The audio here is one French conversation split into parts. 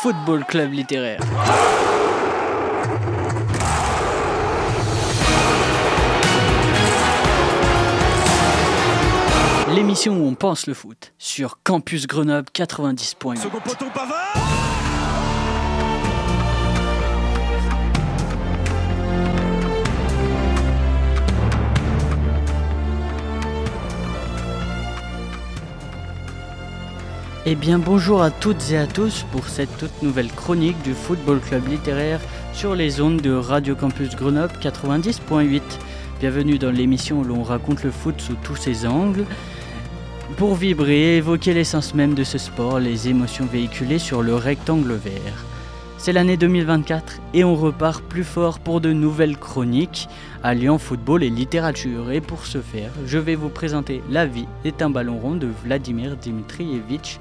Football Club littéraire. L'émission où on pense le foot sur Campus Grenoble 90.8. Eh bien bonjour à toutes et à tous pour cette toute nouvelle chronique du Football Club littéraire sur les ondes de Radio Campus Grenoble 90.8. Bienvenue dans l'émission où l'on raconte le foot sous tous ses angles. Pour vibrer et évoquer l'essence même de ce sport, les émotions véhiculées sur le rectangle vert. C'est l'année 2024 et on repart plus fort pour de nouvelles chroniques alliant football et littérature. Et pour ce faire, je vais vous présenter La vie est un ballon rond de Vladimir Dimitrievitch,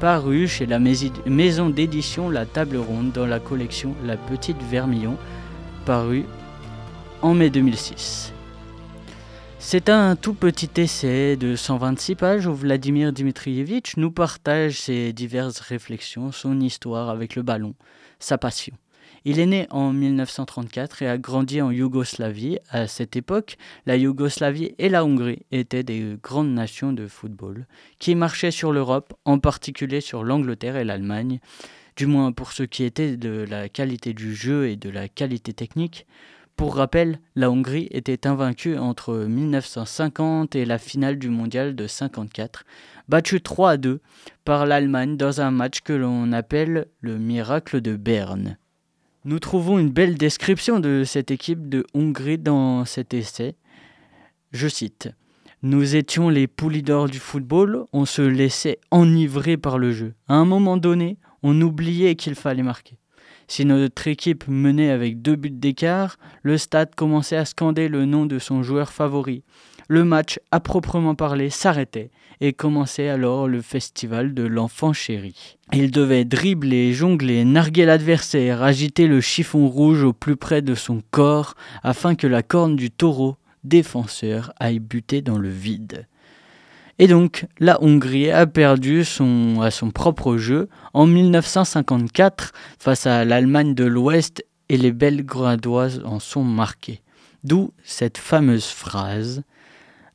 paru chez la maison d'édition La Table Ronde dans la collection La Petite Vermillon, paru en mai 2006. C'est un tout petit essai de 126 pages où Vladimir Dimitrievitch nous partage ses diverses réflexions, son histoire avec le ballon, sa passion. Il est né en 1934 et a grandi en Yougoslavie. À cette époque, la Yougoslavie et la Hongrie étaient des grandes nations de football qui marchaient sur l'Europe, en particulier sur l'Angleterre et l'Allemagne, du moins pour ce qui était de la qualité du jeu et de la qualité technique. Pour rappel, la Hongrie était invaincue entre 1950 et la finale du mondial de 54, battue 3 à 2 par l'Allemagne dans un match que l'on appelle le miracle de Berne. Nous trouvons une belle description de cette équipe de Hongrie dans cet essai. Je cite Nous étions les poulies d'or du football, on se laissait enivrer par le jeu. À un moment donné, on oubliait qu'il fallait marquer. Si notre équipe menait avec deux buts d'écart, le stade commençait à scander le nom de son joueur favori. Le match, à proprement parler, s'arrêtait et commençait alors le festival de l'enfant chéri. Il devait dribbler, jongler, narguer l'adversaire, agiter le chiffon rouge au plus près de son corps afin que la corne du taureau défenseur aille buter dans le vide. Et donc, la Hongrie a perdu son, à son propre jeu en 1954 face à l'Allemagne de l'Ouest et les Belgradoises en sont marquées. D'où cette fameuse phrase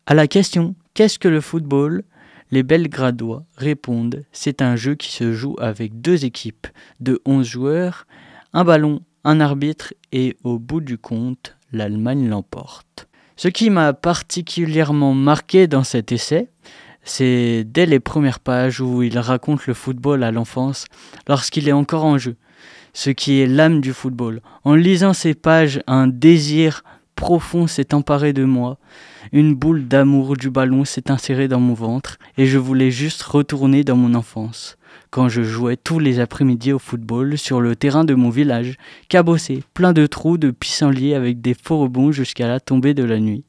À la question Qu'est-ce que le football? Les Belgradois répondent C'est un jeu qui se joue avec deux équipes de 11 joueurs, un ballon, un arbitre et au bout du compte, l'Allemagne l'emporte. Ce qui m'a particulièrement marqué dans cet essai, c'est dès les premières pages où il raconte le football à l'enfance lorsqu'il est encore en jeu, ce qui est l'âme du football. En lisant ces pages, un désir profond s'est emparé de moi, une boule d'amour du ballon s'est insérée dans mon ventre et je voulais juste retourner dans mon enfance quand je jouais tous les après-midi au football sur le terrain de mon village, cabossé, plein de trous, de pissenlits avec des faux rebonds jusqu'à la tombée de la nuit.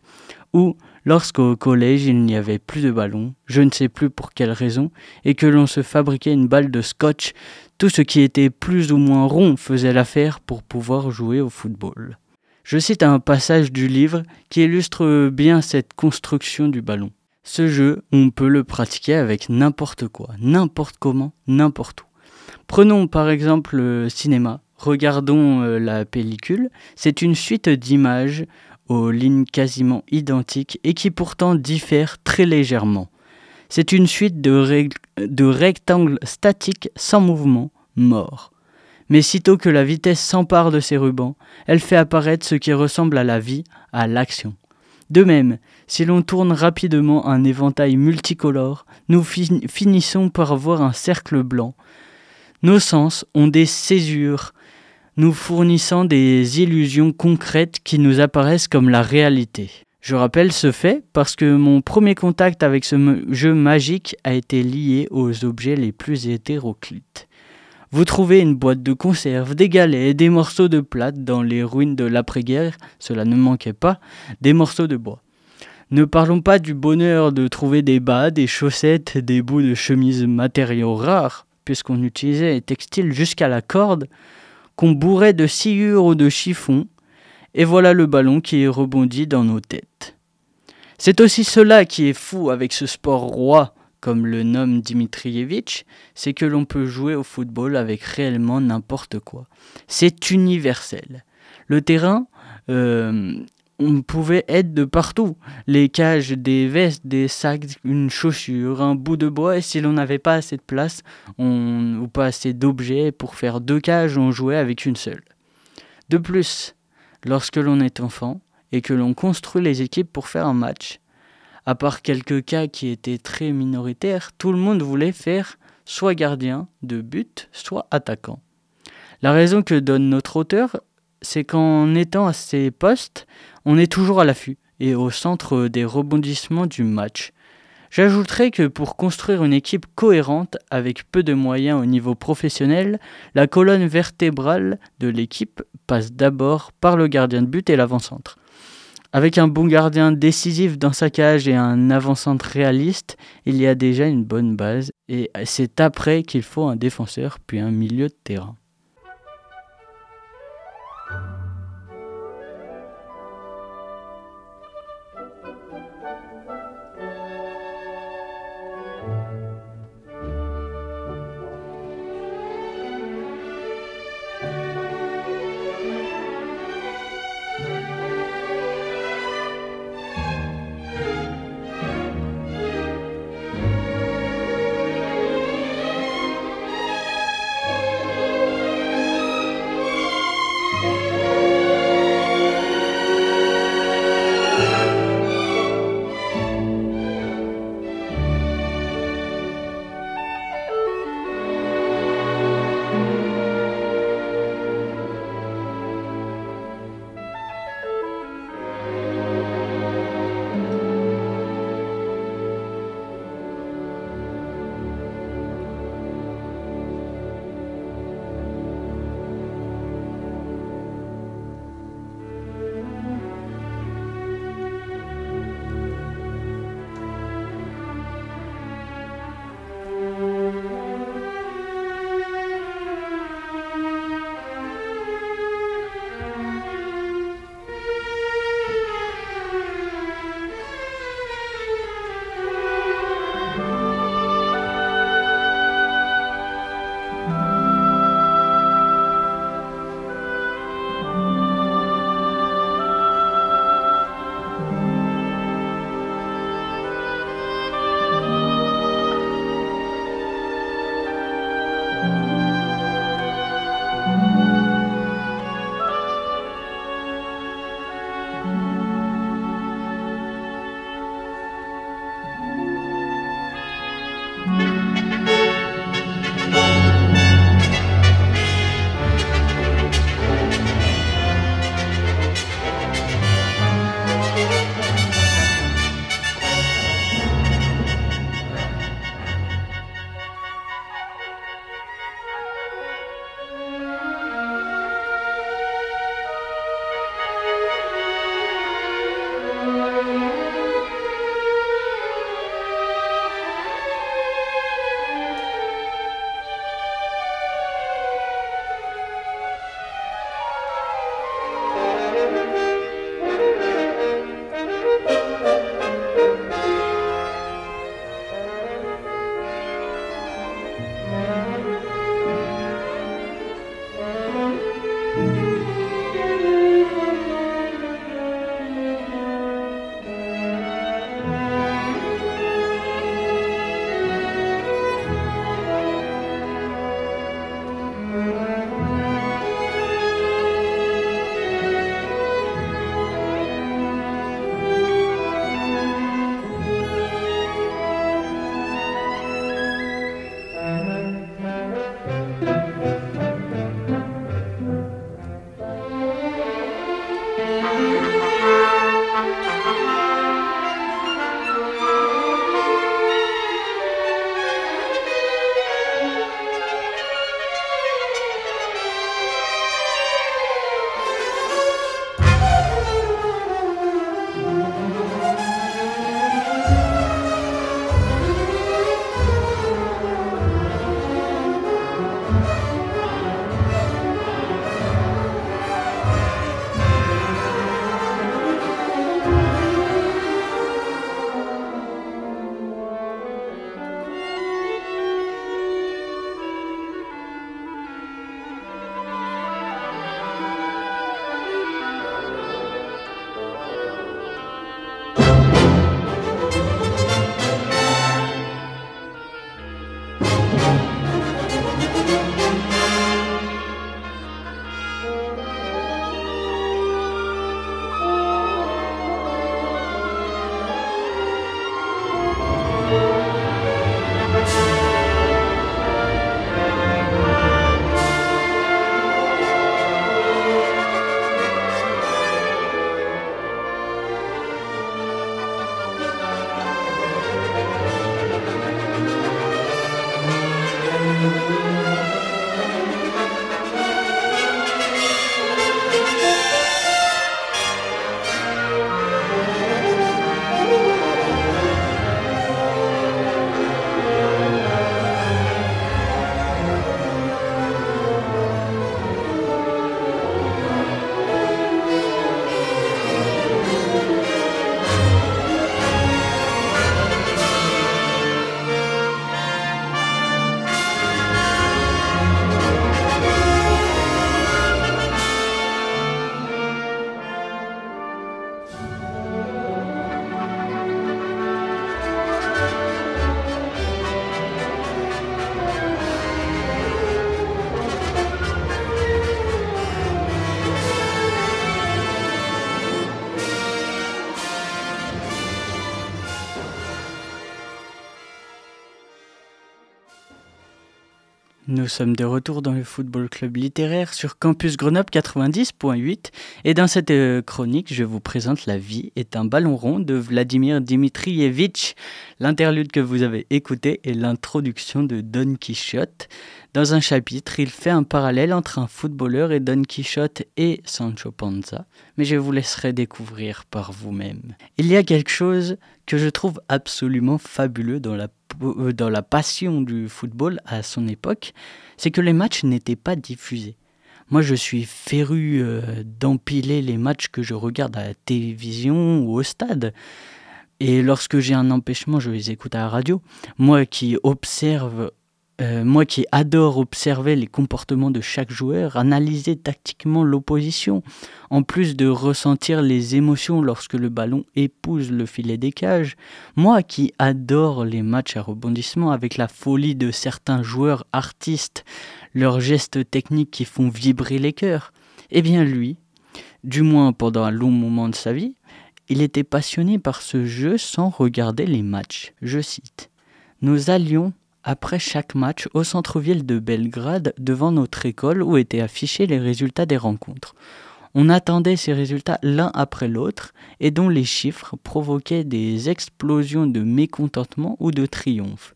Ou lorsqu'au collège il n'y avait plus de ballon, je ne sais plus pour quelle raison, et que l'on se fabriquait une balle de scotch, tout ce qui était plus ou moins rond faisait l'affaire pour pouvoir jouer au football. Je cite un passage du livre qui illustre bien cette construction du ballon. Ce jeu, on peut le pratiquer avec n'importe quoi, n'importe comment, n'importe où. Prenons par exemple le cinéma. Regardons euh, la pellicule. C'est une suite d'images aux lignes quasiment identiques et qui pourtant diffèrent très légèrement. C'est une suite de, de rectangles statiques sans mouvement, morts. Mais sitôt que la vitesse s'empare de ces rubans, elle fait apparaître ce qui ressemble à la vie, à l'action. De même, si l'on tourne rapidement un éventail multicolore, nous finissons par voir un cercle blanc. Nos sens ont des césures, nous fournissant des illusions concrètes qui nous apparaissent comme la réalité. Je rappelle ce fait parce que mon premier contact avec ce jeu magique a été lié aux objets les plus hétéroclites. Vous trouvez une boîte de conserve, des galets, des morceaux de plate dans les ruines de l'après-guerre, cela ne manquait pas, des morceaux de bois. Ne parlons pas du bonheur de trouver des bas, des chaussettes, des bouts de chemise matériaux rares, puisqu'on utilisait les textiles jusqu'à la corde, qu'on bourrait de sciure ou de chiffon, et voilà le ballon qui rebondit dans nos têtes. C'est aussi cela qui est fou avec ce sport roi comme le nomme Dimitrievitch, c'est que l'on peut jouer au football avec réellement n'importe quoi. C'est universel. Le terrain, euh, on pouvait être de partout. Les cages, des vestes, des sacs, une chaussure, un bout de bois. Et si l'on n'avait pas assez de place on, ou pas assez d'objets pour faire deux cages, on jouait avec une seule. De plus, lorsque l'on est enfant et que l'on construit les équipes pour faire un match, à part quelques cas qui étaient très minoritaires, tout le monde voulait faire soit gardien de but, soit attaquant. La raison que donne notre auteur, c'est qu'en étant à ces postes, on est toujours à l'affût et au centre des rebondissements du match. J'ajouterai que pour construire une équipe cohérente avec peu de moyens au niveau professionnel, la colonne vertébrale de l'équipe passe d'abord par le gardien de but et l'avant-centre. Avec un bon gardien décisif dans sa cage et un avant-centre réaliste, il y a déjà une bonne base et c'est après qu'il faut un défenseur puis un milieu de terrain. Nous sommes de retour dans le Football Club littéraire sur Campus Grenoble 90.8 et dans cette euh, chronique, je vous présente La vie est un ballon rond de Vladimir Dimitrievitch. L'interlude que vous avez écouté est l'introduction de Don Quichotte. Dans un chapitre, il fait un parallèle entre un footballeur et Don Quichotte et Sancho Panza, mais je vous laisserai découvrir par vous-même. Il y a quelque chose que je trouve absolument fabuleux dans la dans la passion du football à son époque, c'est que les matchs n'étaient pas diffusés. Moi, je suis féru euh, d'empiler les matchs que je regarde à la télévision ou au stade. Et lorsque j'ai un empêchement, je les écoute à la radio. Moi qui observe euh, moi qui adore observer les comportements de chaque joueur, analyser tactiquement l'opposition, en plus de ressentir les émotions lorsque le ballon épouse le filet des cages, moi qui adore les matchs à rebondissement avec la folie de certains joueurs artistes, leurs gestes techniques qui font vibrer les cœurs, eh bien lui, du moins pendant un long moment de sa vie, il était passionné par ce jeu sans regarder les matchs. Je cite. Nous allions après chaque match au centre-ville de Belgrade devant notre école où étaient affichés les résultats des rencontres. On attendait ces résultats l'un après l'autre et dont les chiffres provoquaient des explosions de mécontentement ou de triomphe.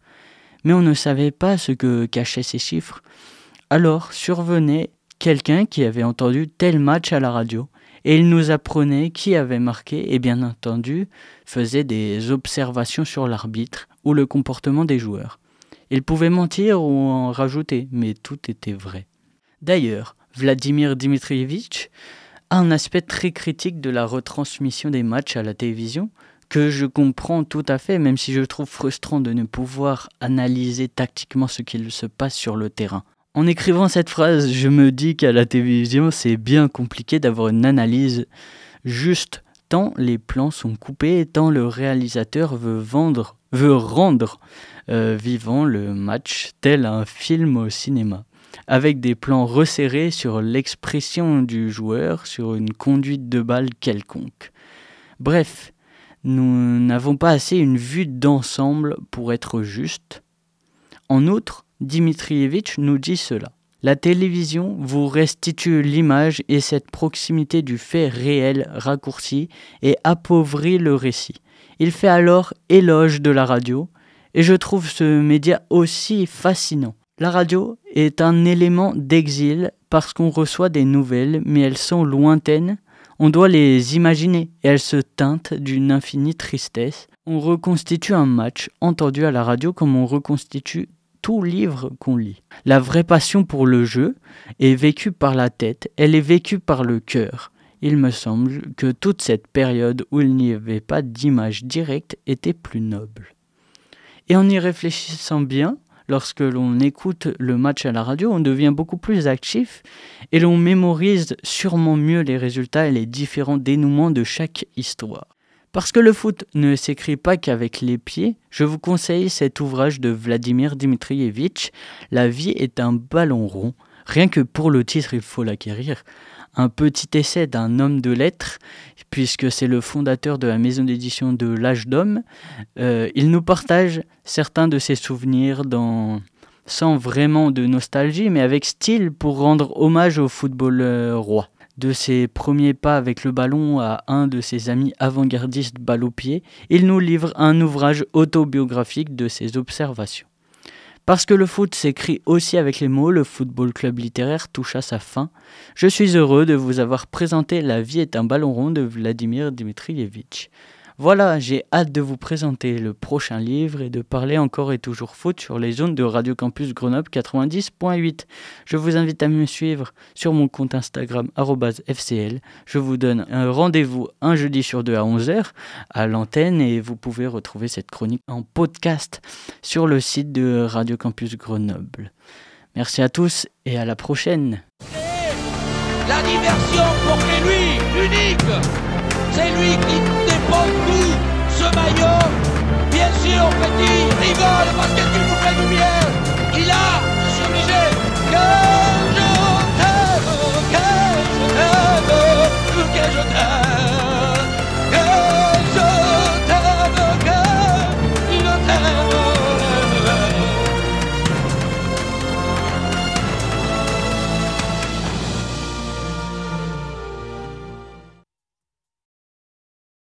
Mais on ne savait pas ce que cachaient ces chiffres. Alors survenait quelqu'un qui avait entendu tel match à la radio et il nous apprenait qui avait marqué et bien entendu faisait des observations sur l'arbitre ou le comportement des joueurs. Il pouvait mentir ou en rajouter, mais tout était vrai. D'ailleurs, Vladimir Dmitrievitch a un aspect très critique de la retransmission des matchs à la télévision, que je comprends tout à fait, même si je trouve frustrant de ne pouvoir analyser tactiquement ce qu'il se passe sur le terrain. En écrivant cette phrase, je me dis qu'à la télévision, c'est bien compliqué d'avoir une analyse juste tant les plans sont coupés, tant le réalisateur veut vendre, veut rendre euh, vivant le match tel un film au cinéma, avec des plans resserrés sur l'expression du joueur, sur une conduite de balle quelconque. Bref, nous n'avons pas assez une vue d'ensemble pour être juste. En outre, Dimitrievitch nous dit cela. La télévision vous restitue l'image et cette proximité du fait réel raccourci et appauvrit le récit. Il fait alors éloge de la radio, et je trouve ce média aussi fascinant. La radio est un élément d'exil parce qu'on reçoit des nouvelles, mais elles sont lointaines. On doit les imaginer et elles se teintent d'une infinie tristesse. On reconstitue un match entendu à la radio comme on reconstitue tout livre qu'on lit. La vraie passion pour le jeu est vécue par la tête, elle est vécue par le cœur. Il me semble que toute cette période où il n'y avait pas d'image directe était plus noble. Et en y réfléchissant bien, lorsque l'on écoute le match à la radio, on devient beaucoup plus actif et l'on mémorise sûrement mieux les résultats et les différents dénouements de chaque histoire. Parce que le foot ne s'écrit pas qu'avec les pieds, je vous conseille cet ouvrage de Vladimir Dmitrievitch, La vie est un ballon rond. Rien que pour le titre, il faut l'acquérir un petit essai d'un homme de lettres, puisque c'est le fondateur de la maison d'édition de l'âge d'homme. Euh, il nous partage certains de ses souvenirs sans vraiment de nostalgie, mais avec style pour rendre hommage au football roi. De ses premiers pas avec le ballon à un de ses amis avant-gardistes balle au pied, il nous livre un ouvrage autobiographique de ses observations. Parce que le foot s'écrit aussi avec les mots, le football club littéraire touche à sa fin. Je suis heureux de vous avoir présenté La vie est un ballon rond de Vladimir Dmitrievitch. Voilà, j'ai hâte de vous présenter le prochain livre et de parler encore et toujours foot sur les zones de Radio Campus Grenoble 90.8. Je vous invite à me suivre sur mon compte Instagram FCL. Je vous donne un rendez-vous un jeudi sur deux à 11h à l'antenne et vous pouvez retrouver cette chronique en podcast sur le site de Radio Campus Grenoble. Merci à tous et à la prochaine. on petit, rigole parce que tu vous fait lumière. Il a, je suis obligé, que je t'aime, que je t'aime, que je t'aime.